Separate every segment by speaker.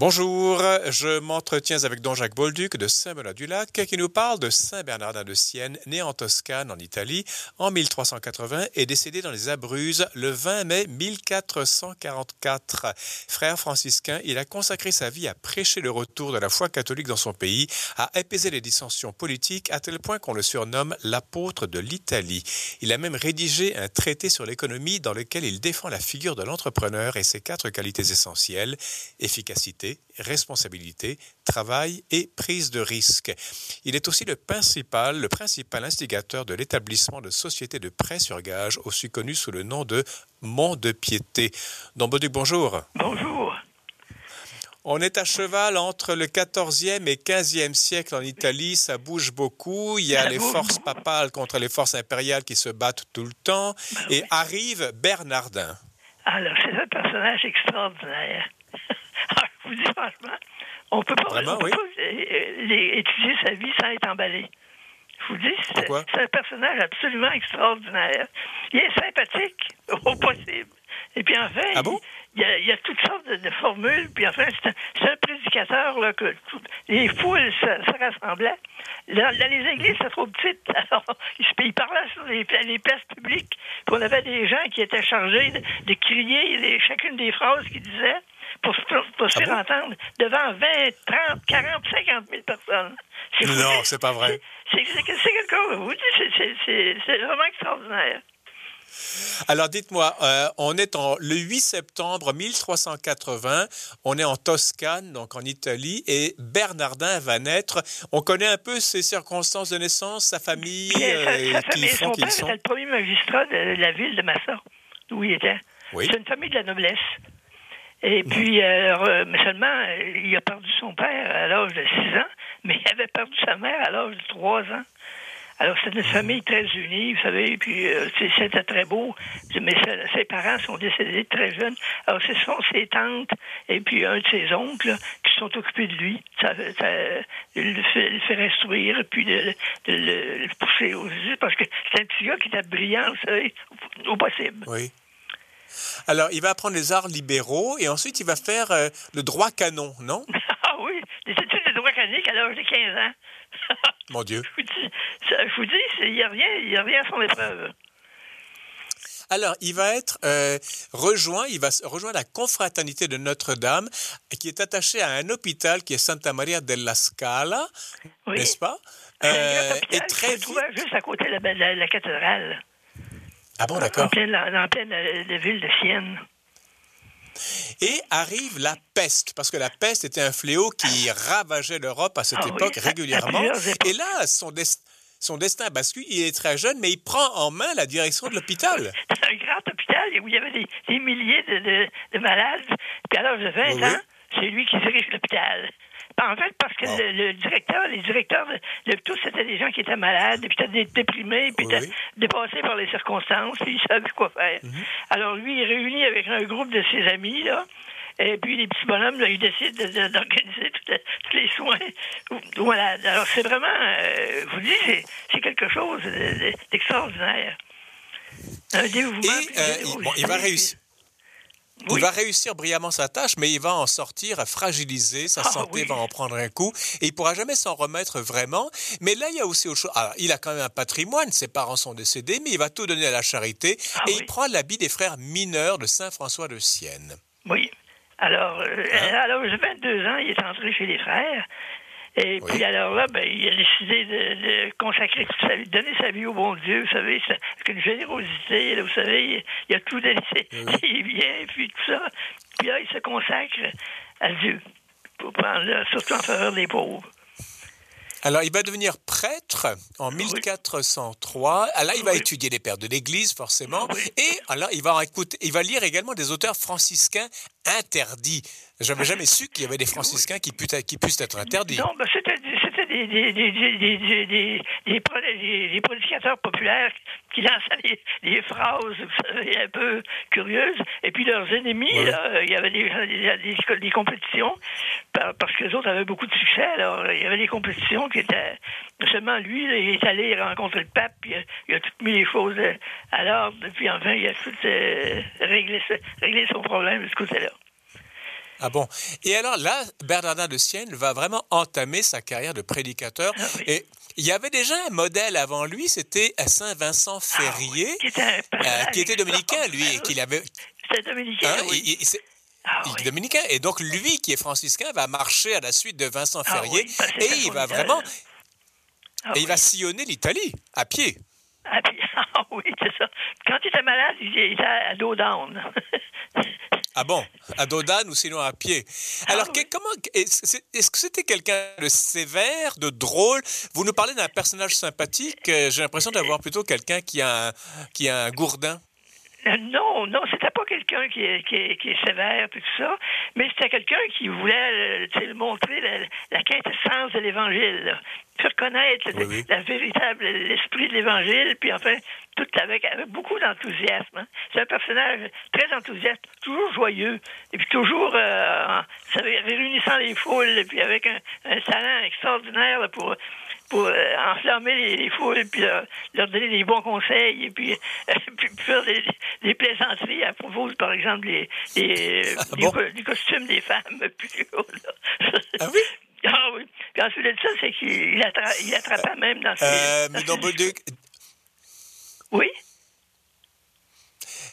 Speaker 1: Bonjour, je m'entretiens avec Don Jacques Bolduc de Saint-Benoît-du-Lac qui nous parle de Saint Bernardin de Sienne, né en Toscane en Italie en 1380 et décédé dans les Abruzes le 20 mai 1444. Frère franciscain, il a consacré sa vie à prêcher le retour de la foi catholique dans son pays, à apaiser les dissensions politiques à tel point qu'on le surnomme l'apôtre de l'Italie. Il a même rédigé un traité sur l'économie dans lequel il défend la figure de l'entrepreneur et ses quatre qualités essentielles, efficacité, responsabilité, travail et prise de risque. Il est aussi le principal, le principal instigateur de l'établissement de sociétés de prêt sur gage, aussi connu sous le nom de Mont de Piété. Don Bauduc, bonjour.
Speaker 2: Bonjour.
Speaker 1: On est à cheval entre le 14e et 15e siècle en Italie, ça bouge beaucoup, il y a les forces papales contre les forces impériales qui se battent tout le temps, ben et arrive Bernardin.
Speaker 2: Alors, c'est un personnage extraordinaire franchement, on peut pas,
Speaker 1: Vraiment,
Speaker 2: peut pas étudier sa vie sans être emballé. Je vous dis, c'est un personnage absolument extraordinaire. Il est sympathique au possible. Et puis enfin,
Speaker 1: ah bon?
Speaker 2: il, y a, toutes sortes de, formules. Puis enfin, c'est un, prédicateur là, que les foules se, rassemblaient. Dans, les églises, c'est trop petite. Alors, il, parlait sur les, places publiques. Puis on avait des gens qui étaient chargés de, crier chacune des phrases qu'il disait pour, pour, se ah faire entendre devant 20, 30, 40, 50 000 personnes.
Speaker 1: Non, c'est pas vrai.
Speaker 2: C'est quelque chose, vous dites, c'est vraiment extraordinaire.
Speaker 1: Alors dites-moi, euh, on est en, le 8 septembre 1380, on est en Toscane, donc en Italie, et Bernardin va naître. On connaît un peu ses circonstances de naissance, sa famille,
Speaker 2: euh, qui font qu'ils sont? le premier magistrat de la ville de Massa, où il était. C'est une famille de la noblesse. Et puis, euh, seulement, il a perdu son père à l'âge de 6 ans, mais il avait perdu sa mère à l'âge de 3 ans. Alors, c'est une famille très unie, vous savez, puis euh, c'était très beau, mais ses parents sont décédés très jeunes. Alors, ce sont ses tantes et puis un de ses oncles qui sont occupés de lui. Ça le, fait, le fait instruire, puis de, le pousser aux yeux, parce que c'est un petit gars qui était brillant, vous savez, au possible.
Speaker 1: Oui. Alors, il va apprendre les arts libéraux et ensuite il va faire euh, le droit canon, non?
Speaker 2: Ah oui, des études de droit canonique à l'âge de 15 ans.
Speaker 1: Mon Dieu.
Speaker 2: Je vous dis, il n'y a rien, a rien sans épreuve.
Speaker 1: Alors, il va être euh, rejoint, il va rejoindre la confraternité de Notre-Dame, qui est attachée à un hôpital qui est Santa Maria della Scala, n'est-ce pas?
Speaker 2: Euh, et très vite... juste à côté de la cathédrale.
Speaker 1: Ah bon, d'accord. En
Speaker 2: pleine, en pleine euh, ville de Sienne.
Speaker 1: Et arrive la peste, parce que la peste était un fléau qui ravageait l'Europe à cette ah époque régulièrement. Et là, son, son destin bascule. Il est très jeune, mais il prend en main la direction de l'hôpital.
Speaker 2: C'est un grand hôpital où il y avait des, milliers de, de, malades. Puis à l'âge de 20 ans, c'est lui qui dirige l'hôpital. En fait, parce que le, directeur, les directeurs de, tous, c'était des gens qui étaient malades, puis étaient déprimés, puis étaient dépassés par les circonstances, puis ils savaient quoi faire. Mhm. Alors lui, il réunit avec un groupe de ses amis, là, et puis les petits bonhommes, là, ils décident d'organiser tous les soins. Voilà. Alors c'est vraiment, euh, vous dis, c'est quelque chose d'extraordinaire.
Speaker 1: Un dévouement. Et euh, il va réussir. Il va réussir brillamment sa tâche, mais il va en sortir fragilisé, sa ah santé va en prendre un coup, et il pourra jamais s'en remettre vraiment. Mais là, il y a aussi autre chose. Alors, il a quand même un patrimoine, ses parents sont décédés, mais il va tout donner à la charité, ah et il prend l'habit des frères mineurs de Saint-François de Sienne.
Speaker 2: Oui. Alors, euh, hein? alors j'ai 22 ans, il est entré chez les frères, et puis alors là, ben, il a décidé de, consacrer toute sa vie, de donner sa vie au bon Dieu, vous savez, avec une générosité, vous savez, il a tout donné ses biens, puis tout ça. Puis là, il se consacre à Dieu, pour prendre, surtout en faveur des pauvres.
Speaker 1: Alors, il va devenir prêtre en 1403. Ah, là, il va étudier les pères de l'Église, forcément. Et alors, il va, écouter, il va lire également des auteurs franciscains interdits. J'avais jamais su qu'il y avait des franciscains qui, qui puissent être interdits.
Speaker 2: Non, mais c'était des, des, des, des, prédicateurs populaires qui lançaient des, phrases, vous savez, un peu curieuses. Et puis leurs ennemis, il y avait des, compétitions, parce que les autres avaient beaucoup de succès. Alors, il y avait des compétitions qui étaient. Seulement lui, il est allé rencontrer le pape, puis il a, tout mis les choses à l'ordre, puis enfin, il a tout euh, réglé, réglé son problème de ce côté-là.
Speaker 1: Ah bon? Et alors là, Bernardin de Sienne va vraiment entamer sa carrière de prédicateur. Ah et il y avait déjà un modèle avant lui, c'était Saint Vincent ah Ferrier, qui, était dominicain, lui, et qu'il avait.
Speaker 2: C'était dominicain. Hein, oui.
Speaker 1: Ah dominicain. Et donc, lui, qui est franciscain, va marcher à la suite de Vincent ah Ferrier et il va vraiment. Ah et il va sillonner l'Italie à pied.
Speaker 2: À pied. Ah oui, c'est ça. Quand il était malade, il était à dos down.
Speaker 1: Ah bon? À Dodane ou sinon à pied? Alors, comment est-ce que c'était quelqu'un de sévère, de drôle? Vous nous parlez d'un personnage sympathique. Euh, j'ai l'impression d'avoir plutôt quelqu'un qui a qui a un gourdin.
Speaker 2: Euh, non, non, c'était pas quelqu'un qui est, qui, est, sévère tout ça, mais c'était quelqu'un qui voulait euh, montrer la, la quintessence de l'Évangile, faire connaître la véritable l'esprit de l'Évangile, puis enfin tout avec, avec beaucoup d'enthousiasme. Hein. C'est un personnage très enthousiaste, toujours joyeux, et puis toujours euh, réunissant les foules, et puis avec un, un talent extraordinaire pour pour euh, enflammer les, foules, puis leur, donner des bons conseils, et puis, puis faire des, des, plaisanteries à propos, par exemple, des, des, ah costumes des femmes. Puis,
Speaker 1: ah oui?
Speaker 2: Ah oui. Puis ensuite de ça, c'est qu'il attra il attrapait même dans ses... Euh, mais dans. Oui?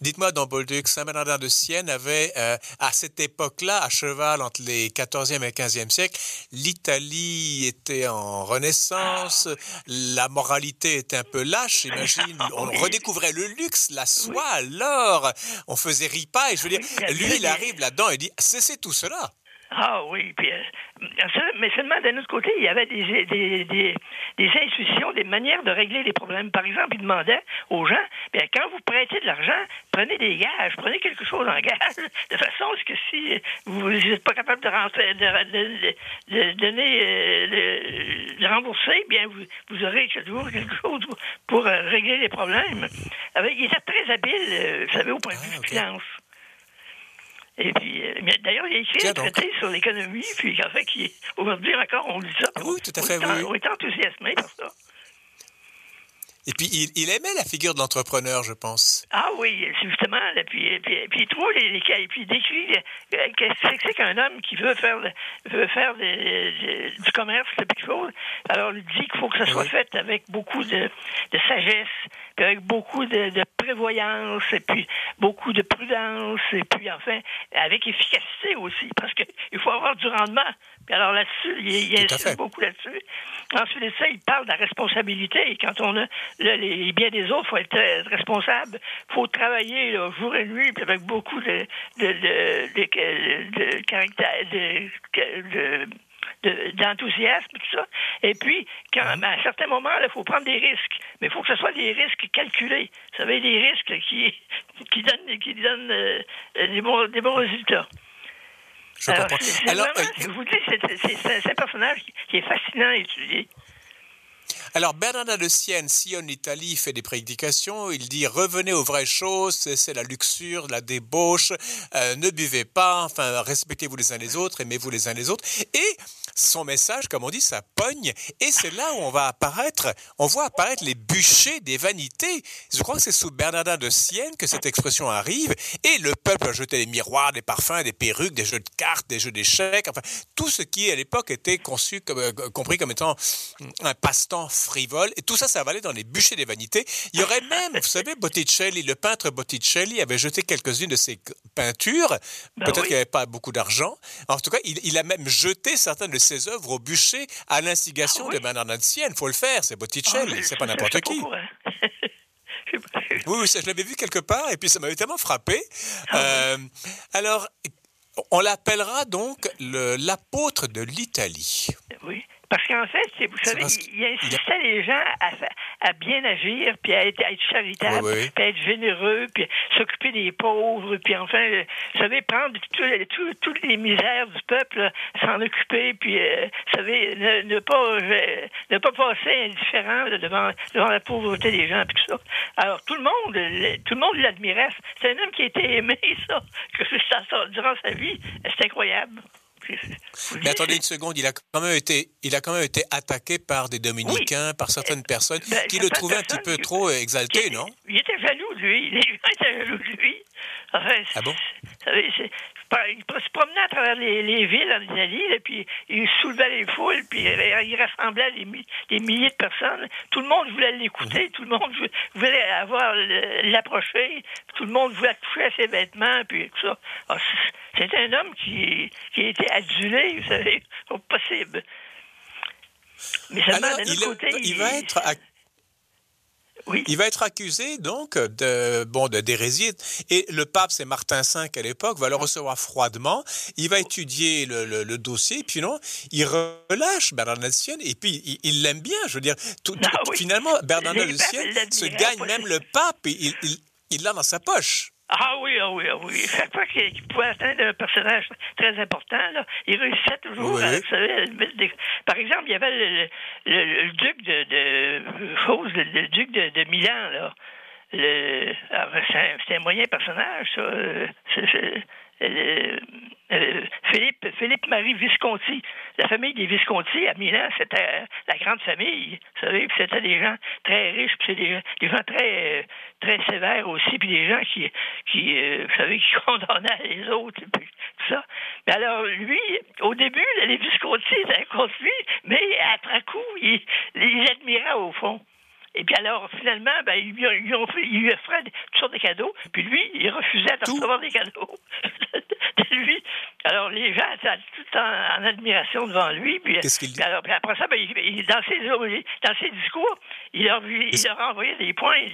Speaker 1: Dites-moi, dans Bolduc, Saint-Bernardin de Sienne avait, euh, à cette époque-là, à cheval entre les 14e et 15e siècles, l'Italie était en renaissance, la moralité était un peu lâche, j'imagine. On redécouvrait le luxe, la soie, l'or, on faisait ripaille. Je veux dire, lui, il arrive là-dedans et dit, cessez tout cela.
Speaker 2: Ah oui, puis, euh, mais seulement d'un autre côté, il y avait des, des, des, des, institutions, des manières de régler les problèmes. Par exemple, il demandait aux gens, bien, quand vous prêtez de l'argent, prenez des gages, prenez quelque chose en gage, de façon à ce que si vous n'êtes pas capable de, rentrer, de, de, donner, euh, de, rembourser, bien, vous, vous aurez toujours quelque chose pour, euh, régler les problèmes. il était très habile, vous savez, au point de vue ah, finance. Et puis, euh, d'ailleurs, il a écrit un traité sur l'économie, puis en fait, aujourd'hui encore, on lit ça.
Speaker 1: Oui, tout à fait,
Speaker 2: oui. On est enthousiasmé par ça.
Speaker 1: Et puis, il, aimait la figure de l'entrepreneur, je pense.
Speaker 2: Ah oui, justement. Et puis, puis, puis il trouve les, les et puis il décrit euh, qu'est-ce que c'est qu'un homme qui veut faire, veut faire du commerce, quelque chose. Alors, il dit qu'il faut que ça soit fait avec beaucoup de, de sagesse, avec beaucoup de, de, prévoyance, et puis beaucoup de prudence, et puis enfin, avec efficacité aussi, parce qu'il faut avoir du rendement. Alors là-dessus, il, il insiste beaucoup là-dessus. Ensuite de ça, il parle de la responsabilité. Et quand on a les biens des autres, il faut être responsable. Il faut travailler jour et nuit, puis avec beaucoup de, de, de, de caractère, de, d'enthousiasme, tout ça. Et puis, quand, à un certain moment, il faut prendre des risques. Mais il faut que ce soit des risques calculés. Vous savez, des risques qui, qui donnent, qui donnent euh, des, bons, des bons résultats.
Speaker 1: Je Alors,
Speaker 2: Alors euh, je vous dis, c'est un personnage qui est fascinant à étudier.
Speaker 1: Alors Bernardin de Sienne sillonne l'Italie, fait des prédications, il dit revenez aux vraies choses, c'est la luxure, la débauche, euh, ne buvez pas, enfin respectez-vous les uns les autres, aimez-vous les uns les autres. Et son message, comme on dit, ça pogne. Et c'est là où on va apparaître, on voit apparaître les bûchers des vanités. Je crois que c'est sous Bernardin de Sienne que cette expression arrive. Et le peuple a jeté des miroirs, des parfums, des perruques, des jeux de cartes, des jeux d'échecs, enfin tout ce qui à l'époque était conçu comme, euh, compris comme étant un passe-temps frivole. Et tout ça, ça va aller dans les bûchers des vanités. Il y aurait même, vous savez, Botticelli, le peintre Botticelli avait jeté quelques-unes de ses peintures. Ben Peut-être qu'il n'y avait pas beaucoup d'argent. En tout cas, il, a même jeté certaines de ses œuvres au bûcher à l'instigation ah de Bernardin de Sienne. faut le faire, c'est Botticelli, ah, c'est pas n'importe qui. oui, je l'avais vu quelque part et puis ça m'avait tellement frappé. Ah euh, alors, on l'appellera donc l'apôtre de l'Italie.
Speaker 2: Oui. Parce qu'en fait, vous savez, il, insistait les gens à, à, bien agir, puis à être, charitable, puis à être généreux, puis s'occuper des pauvres, puis enfin, vous savez, prendre toutes les misères du peuple, s'en occuper, puis, euh, vous savez, ne, pas, ne pas passer indifférent devant, devant la pauvreté des gens, puis tout ça. Alors, tout le monde, tout le monde l'admirait. C'est un homme qui a été aimé, ça, que ça, durant sa vie. C'est incroyable.
Speaker 1: Mais attendez une seconde, il a quand même été, il a quand même été attaqué par des dominicains, par certaines personnes ben, qui le trouvaient un petit peu trop exalté, non?
Speaker 2: Il était jaloux de lui. Il était jaloux de lui.
Speaker 1: ah bon?
Speaker 2: Il se promenait à travers les, villes en Italie, et puis il soulevait les foules, puis il rassemblait des, milliers de personnes. Tout le monde voulait l'écouter, mhm. tout le monde voulait avoir l'approcher, tout le monde voulait toucher à ses vêtements, puis tout ça. Ah, c'est un homme qui, qui a été adulé, vous savez, au possible.
Speaker 1: Mais seulement d'un côté, il, va être il va être accusé donc de bon de d'hérésie et le pape c'est Martin V à l'époque va le recevoir froidement. Il va étudier le, dossier puis non, il relâche Bernardin Sienne et puis il l'aime bien. Je veux dire, tout, ah finalement Bernardin de Sienne se gagne même le pape et il l'a dans sa poche.
Speaker 2: Ah oui, ah oui, ah oui. Chaque fois qu'il pouvait atteindre un personnage très important, là, il réussissait toujours à, vous savez, Par exemple, il y avait le, le, duc de, de le, duc de, de Milan, là. Le, c'est un, un, moyen personnage, ça. Euh, euh, Philippe, Philippe Marie Visconti. La famille des Visconti à Milan, c'était la grande famille. Vous savez, c'était des gens très riches, puis des, des gens très très sévères aussi, puis des gens qui, qui euh, vous savez, qui condamnaient les autres, puis tout ça. Mais alors, lui, au début, les Visconti étaient contre lui, mais après coup, il, il admirait au fond. Et puis alors, finalement, ben, ils, lui, ont, ils lui offraient toutes sortes de cadeaux, puis lui, il refusait de recevoir des cadeaux. lui, alors les gens étaient tout en, en admiration devant lui. Puis, alors, puis après ça, ben, il, dans, ses, dans ses discours, il leur, il leur envoyé des points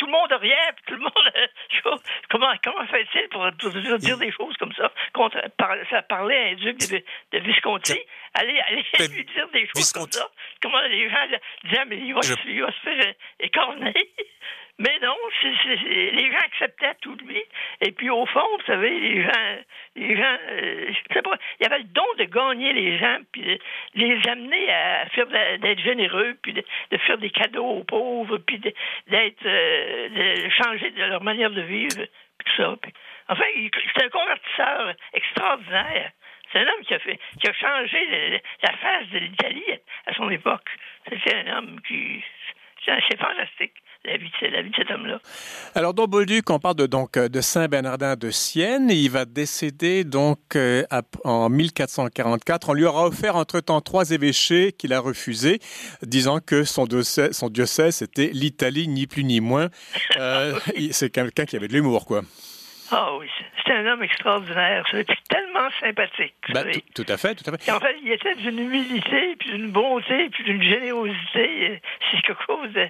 Speaker 2: tout le monde riait, tout le monde. comment comment fait-il pour, dire des choses comme ça? Contre, Ça parlait à un duc de, Visconti. Allez, allez lui dire des choses comme ça. Comment les gens disaient, mais il va, se faire écorner. Mais non, les gens acceptaient tout de lui. Et puis au fond, vous savez, les gens, les gens, euh, sais pas, il avait le don de gagner les gens, puis de les amener à faire d'être généreux, puis de, faire des cadeaux aux pauvres, puis d'être, euh, de changer de leur manière de vivre, puis tout ça. enfin, c'est un convertisseur extraordinaire. C'est un homme qui a fait, qui a changé la face de l'Italie à son époque. C'est un homme qui, c'est fantastique la vie, de cet homme-là.
Speaker 1: Alors, dans Bolduc, on parle de, donc, de Saint Bernardin de Sienne. Il va décéder donc euh, en 1444. On lui aura offert entre-temps trois évêchés qu'il a refusés, disant que son diocèse, son diocèse c'était l'Italie, ni plus ni moins. Euh, c'est quelqu'un qui avait de l'humour, quoi.
Speaker 2: Ah oui, c'est un homme extraordinaire. C'est tellement sympathique.
Speaker 1: Ben, tout, à fait, tout à fait.
Speaker 2: en fait, il était d'une humilité, puis d'une bonté, puis d'une générosité. C'est quelque chose de.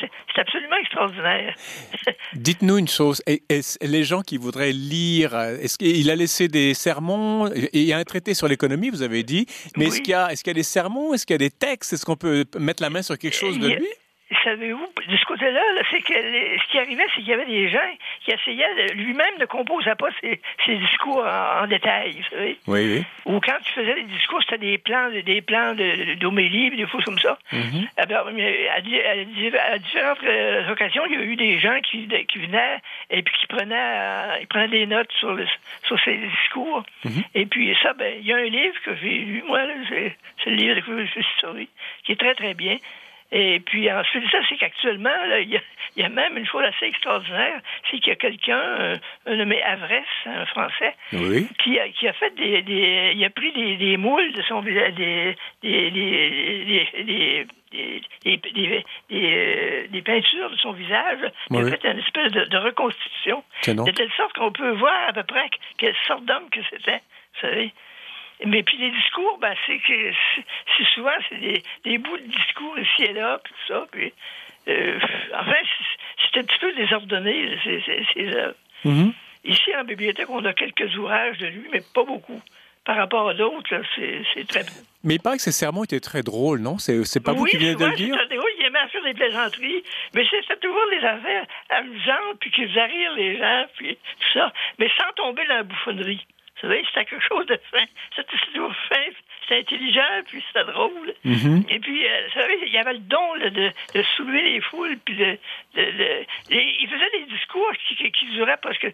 Speaker 2: c'est absolument extraordinaire.
Speaker 1: Dites-nous une chose. les gens qui voudraient lire, est-ce qu'il a laissé des sermons Il y a un traité sur l'économie, vous avez dit. Mais est-ce qu'il y, est y, a des sermons Est-ce qu'il y a des textes Est-ce qu'on peut mettre la main sur quelque chose de lui?
Speaker 2: Savez-vous, de ce côté-là, c'est que ce qui arrivait, c'est qu'il y avait des gens qui essayaient lui-même ne composer pas ses, discours en, détail, vous savez.
Speaker 1: Oui, oui.
Speaker 2: Ou quand tu faisais des discours, c'était des plans, des plans d'homélie, de, des choses comme ça. Mm-hmm. à, différentes euh, occasions, il y a eu des gens qui, qui venaient et puis qui prenaient, euh, ils prenaient des notes sur, sur ces discours. Mm-hmm. Et puis ça, ben, il y a un livre que j'ai lu, moi, c'est le livre de Story, qui est très, très bien. Et puis ensuite, ça, c'est qu'actuellement, il y, a même une chose assez extraordinaire, c'est qu'il y a quelqu'un, euh, un nommé Avrès, un Français, qui, a, qui a fait des, des, il a pris des, des moules de son visage, des, des, des, des, des, des, peintures de son visage. Il a fait une espèce de, de reconstitution. De telle sorte qu'on peut voir à peu près quelle sorte d'homme que c'était. Vous savez? Mais puis les discours, ben, c'est que c'est souvent c'est des, des, bouts de discours ici et là, puis tout ça. Puis, euh, enfin, c'est un petit peu désordonné, ces, ces, œuvres. Mm-hmm. Ici, en bibliothèque, on a quelques ouvrages de lui, mais pas beaucoup. Par rapport à d'autres, c'est très
Speaker 1: Mais il paraît que ses sermons étaient très drôles, non? C'est pas vous qui venez de le dire?
Speaker 2: Oui, il aimait faire des plaisanteries, mais c'est toujours des affaires amusantes, puis qui faisaient rire les gens, puis tout ça, mais sans tomber dans la bouffonnerie. Vous savez, c'était quelque chose de fin. C'était toujours fin, c'était intelligent, puis c'était drôle. Mm-hmm. Et puis, euh, vous savez, il y avait le don de, de, soulever les foules, puis de, de, il faisait des discours qui, qui, duraient presque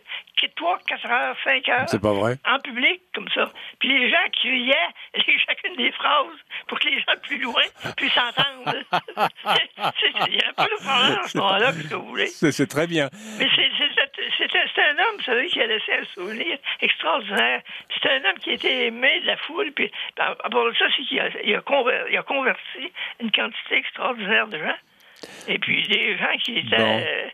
Speaker 2: 3, 4 heures, 5 heures.
Speaker 1: C'est pas vrai.
Speaker 2: En public, comme ça. Puis les gens criaient chacune des phrases pour que les gens plus loin puissent entendre. il y a un peu de ce moment-là, si vous voulez.
Speaker 1: C'est très bien.
Speaker 2: Mais un homme, vous savez, qui a laissé un souvenir extraordinaire. C'est un homme qui a été aimé de la foule, puis à part de ça, c'est qu'il a, il a converti une quantité extraordinaire de gens. Et puis des gens qui étaient,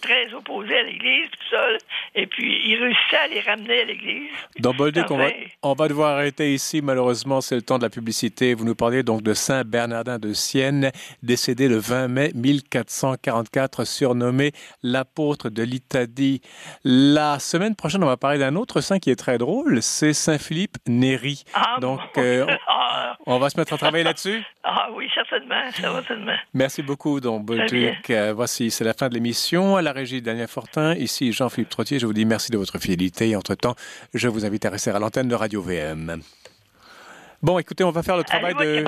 Speaker 2: très opposés à l'Église, tout ça. Et puis il réussissaient à les ramener à l'Église.
Speaker 1: Dans Bolduc, on, va, on va devoir arrêter ici. Malheureusement, c'est le temps de la publicité. Vous nous parlez donc de Saint Bernardin de Sienne, décédé le 20 mai 1444, surnommé l'apôtre de l'Italie. La semaine prochaine, on va parler d'un autre saint qui est très drôle, c'est Saint Philippe Néri.
Speaker 2: Ah,
Speaker 1: donc, euh, ah. on va se mettre à travailler là-dessus?
Speaker 2: Ah oui, certainement, certainement.
Speaker 1: Merci beaucoup, donc Bolduc. Euh, voici, c'est la fin de l'émission. À la régie, Daniel Fortin. Ici, Jean-Philippe Trottier. Je vous dis merci de votre fidélité. Et entre-temps, je vous invite à rester à l'antenne de Radio VM. Bon, écoutez, on va faire le travail de...